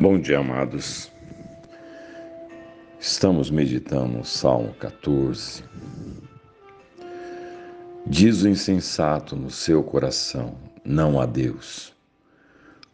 Bom dia, amados. Estamos meditando no Salmo 14. Diz o insensato no seu coração: não há Deus.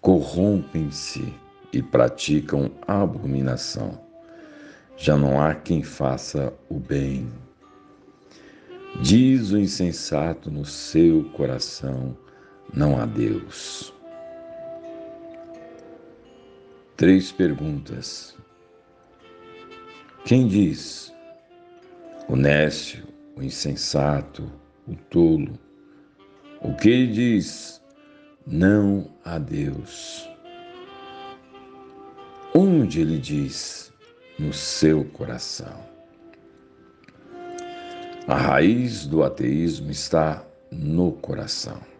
Corrompem-se e praticam abominação. Já não há quem faça o bem. Diz o insensato no seu coração: não há Deus. Três perguntas. Quem diz? O nécio, o insensato, o tolo. O que ele diz? Não a Deus. Onde ele diz? No seu coração. A raiz do ateísmo está no coração.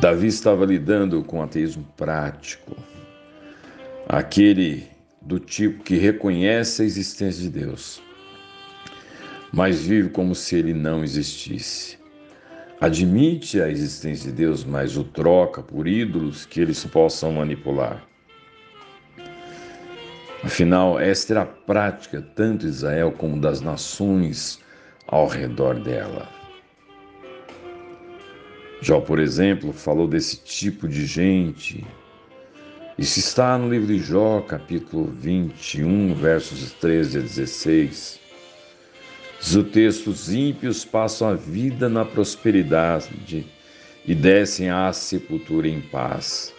Davi estava lidando com ateísmo prático, aquele do tipo que reconhece a existência de Deus, mas vive como se ele não existisse. Admite a existência de Deus, mas o troca por ídolos que eles possam manipular. Afinal, esta era a prática tanto de Israel como das nações ao redor dela. Jó, por exemplo, falou desse tipo de gente. Isso está no livro de Jó, capítulo 21, versos 13 a 16. Diz o texto: os ímpios passam a vida na prosperidade e descem à sepultura em paz.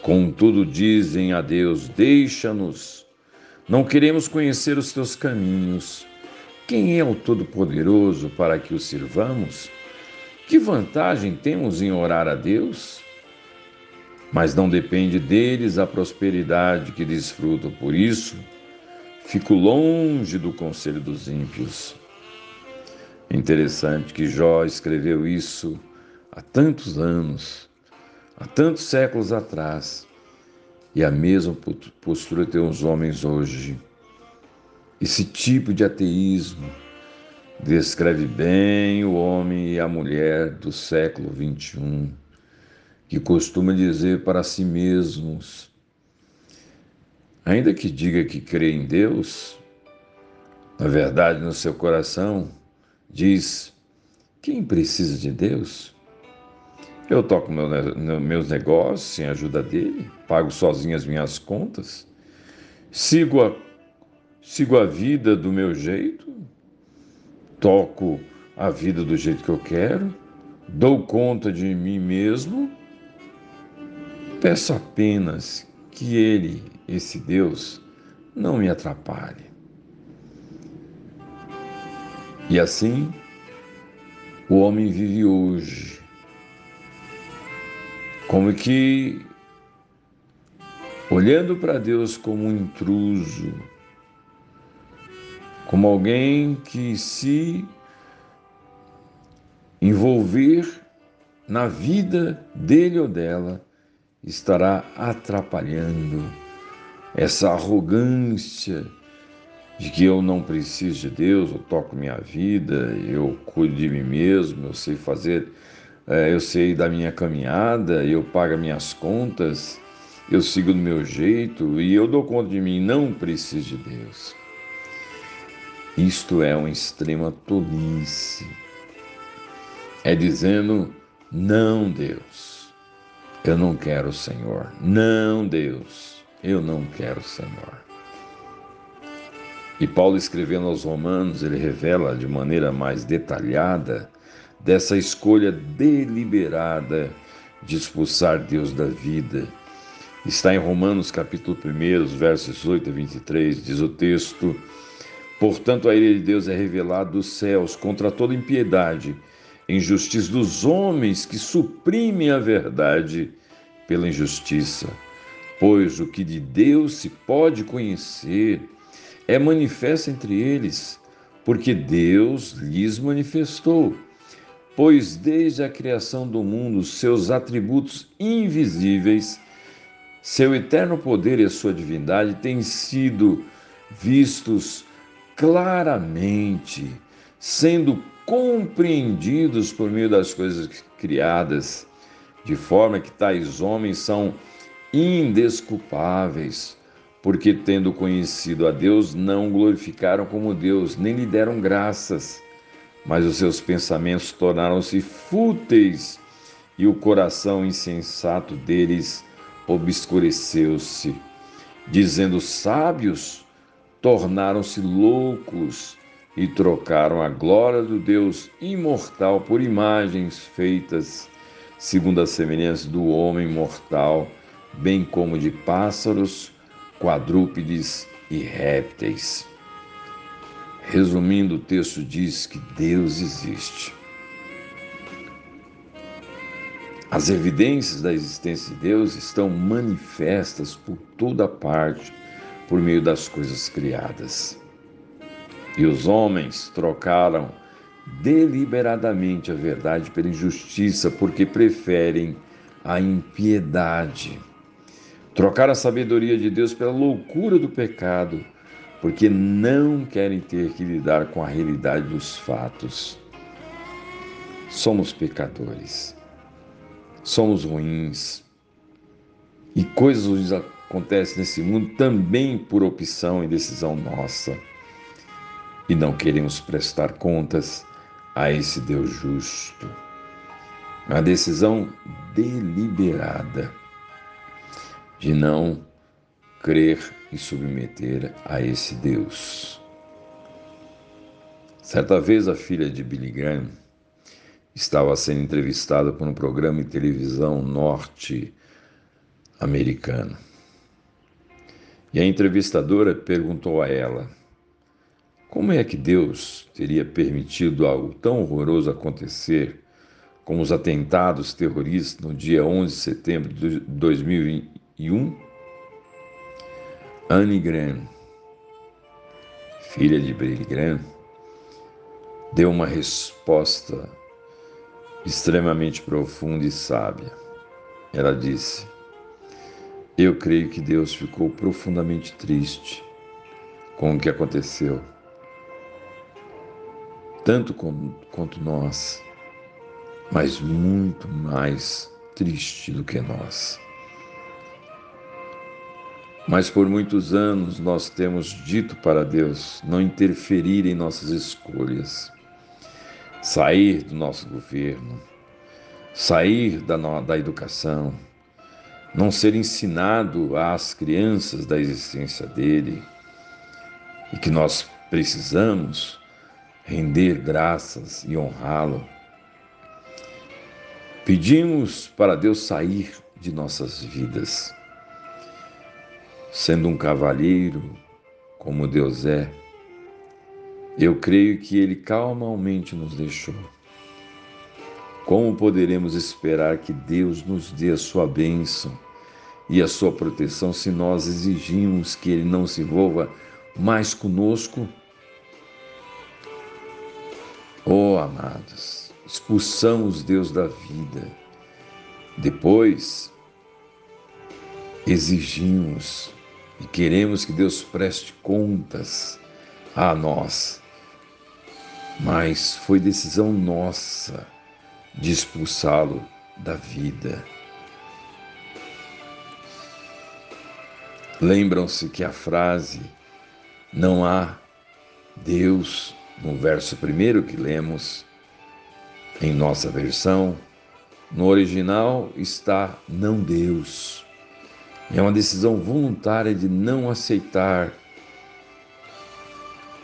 Contudo, dizem a Deus: Deixa-nos, não queremos conhecer os teus caminhos. Quem é o Todo-Poderoso para que o sirvamos? Que vantagem temos em orar a Deus? Mas não depende deles a prosperidade que desfrutam, por isso, fico longe do conselho dos ímpios. Interessante que Jó escreveu isso há tantos anos, há tantos séculos atrás, e a mesma postura tem os homens hoje. Esse tipo de ateísmo, descreve bem o homem e a mulher do século XXI, que costuma dizer para si mesmos, ainda que diga que crê em Deus, na verdade no seu coração diz: quem precisa de Deus? Eu toco meu, meus negócios sem ajuda dele, pago sozinho as minhas contas, sigo a, sigo a vida do meu jeito, toco a vida do jeito que eu quero, dou conta de mim mesmo, peço apenas que Ele, esse Deus, não me atrapalhe. E assim, o homem vive hoje, como que olhando para Deus como um intruso, como alguém que se envolver na vida dele ou dela estará atrapalhando essa arrogância de que eu não preciso de Deus, eu toco minha vida, eu cuido de mim mesmo, eu sei fazer, é, eu sei da minha caminhada, eu pago minhas contas, eu sigo do meu jeito e eu dou conta de mim, não preciso de Deus. Isto é uma extrema tolice. É dizendo: não, Deus, eu não quero o Senhor. Não, Deus, eu não quero o Senhor. E Paulo, escrevendo aos Romanos, ele revela de maneira mais detalhada dessa escolha deliberada de expulsar Deus da vida. Está em Romanos capítulo 1, versos 8 a 23, diz o texto: Portanto, a ira de Deus é revelada dos céus contra toda impiedade, injustiça dos homens que suprimem a verdade pela injustiça. Pois o que de Deus se pode conhecer é manifesto entre eles, porque Deus lhes manifestou. Pois desde a criação do mundo, seus atributos invisíveis, seu eterno poder e a sua divindade têm sido vistos claramente, sendo compreendidos por meio das coisas criadas, de forma que tais homens são indesculpáveis, porque, tendo conhecido a Deus, não glorificaram como Deus, nem lhe deram graças, mas os seus pensamentos tornaram-se fúteis e o coração insensato deles obscureceu-se. Dizendo sábios, tornaram-se loucos e trocaram a glória do Deus imortal por imagens feitas segundo a semelhança do homem mortal, bem como de pássaros, quadrúpedes e répteis. Resumindo, o texto diz que Deus existe. As evidências da existência de Deus estão manifestas por toda parte por meio das coisas criadas. E os homens trocaram deliberadamente a verdade pela injustiça, porque preferem a impiedade. Trocaram a sabedoria de Deus pela loucura do pecado, porque não querem ter que lidar com a realidade dos fatos. Somos pecadores, somos ruins, e coisas acontecem nesse mundo também por opção e decisão nossa e não queremos prestar contas a esse Deus justo. A decisão deliberada de não crer e submeter a esse Deus. Certa vez a filha de Billy Graham estava sendo entrevistada por um programa de televisão norte-americano. E a entrevistadora perguntou a ela: como é que Deus teria permitido algo tão horroroso acontecer, como os atentados terroristas no dia 11 de setembro de 2001? Anne Graham, filha de Billy Graham, deu uma resposta extremamente profunda e sábia. Ela disse: Eu creio que Deus ficou profundamente triste com o que aconteceu tanto quanto nós, mas muito mais triste do que nós. Mas por muitos anos nós temos dito para Deus não interferir em nossas escolhas, sair do nosso governo, sair da, da educação, não ser ensinado às crianças da existência dele e que nós precisamos render graças e honrá-lo. Pedimos para Deus sair de nossas vidas, sendo um cavalheiro como Deus é. Eu creio que Ele calmamente nos deixou. Como poderemos esperar que Deus nos dê a sua bênção e a sua proteção se nós exigimos que Ele não se envolva mais conosco? Oh, amados, expulsamos Deus da vida. Depois, exigimos e queremos que Deus preste contas a nós. Mas foi decisão nossa de expulsá-lo da vida. Lembram-se que a frase não há Deus no verso primeiro que lemos em nossa versão, no original está não Deus. É uma decisão voluntária de não aceitar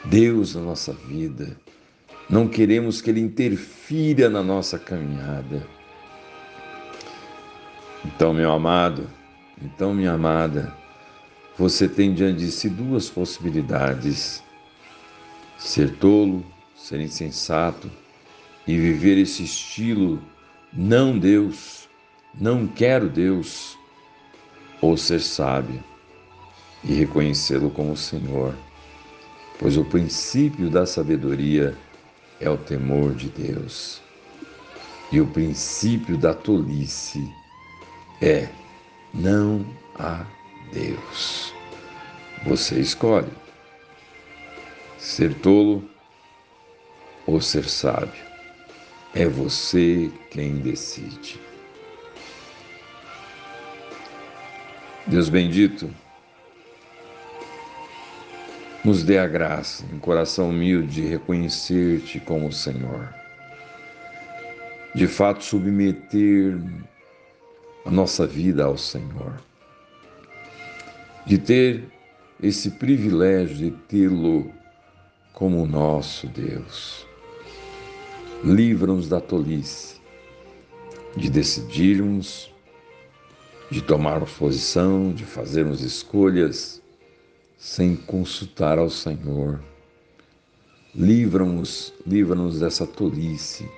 Deus na nossa vida. Não queremos que Ele interfira na nossa caminhada. Então, meu amado, então, minha amada, você tem diante de si duas possibilidades ser tolo, ser insensato e viver esse estilo não Deus, não quero Deus, ou ser sábio e reconhecê-lo como Senhor, pois o princípio da sabedoria é o temor de Deus. E o princípio da tolice é não há Deus. Você escolhe ser tolo ou ser sábio. É você quem decide. Deus bendito, nos dê a graça, em coração humilde, de reconhecer-te como Senhor. De fato, submeter a nossa vida ao Senhor. De ter esse privilégio de tê-lo como nosso Deus. Livra-nos da tolice, de decidirmos de tomarmos posição, de fazermos escolhas sem consultar ao Senhor. Livra-nos, livra-nos dessa tolice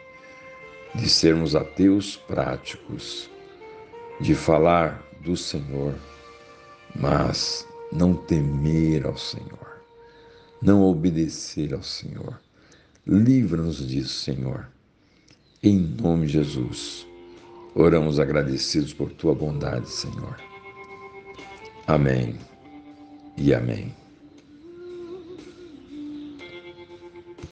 de sermos ateus práticos, de falar do Senhor, mas não temer ao Senhor, não obedecer ao Senhor. Livra-nos disso, Senhor. Em nome de Jesus. Oramos agradecidos por tua bondade, Senhor. Amém e amém.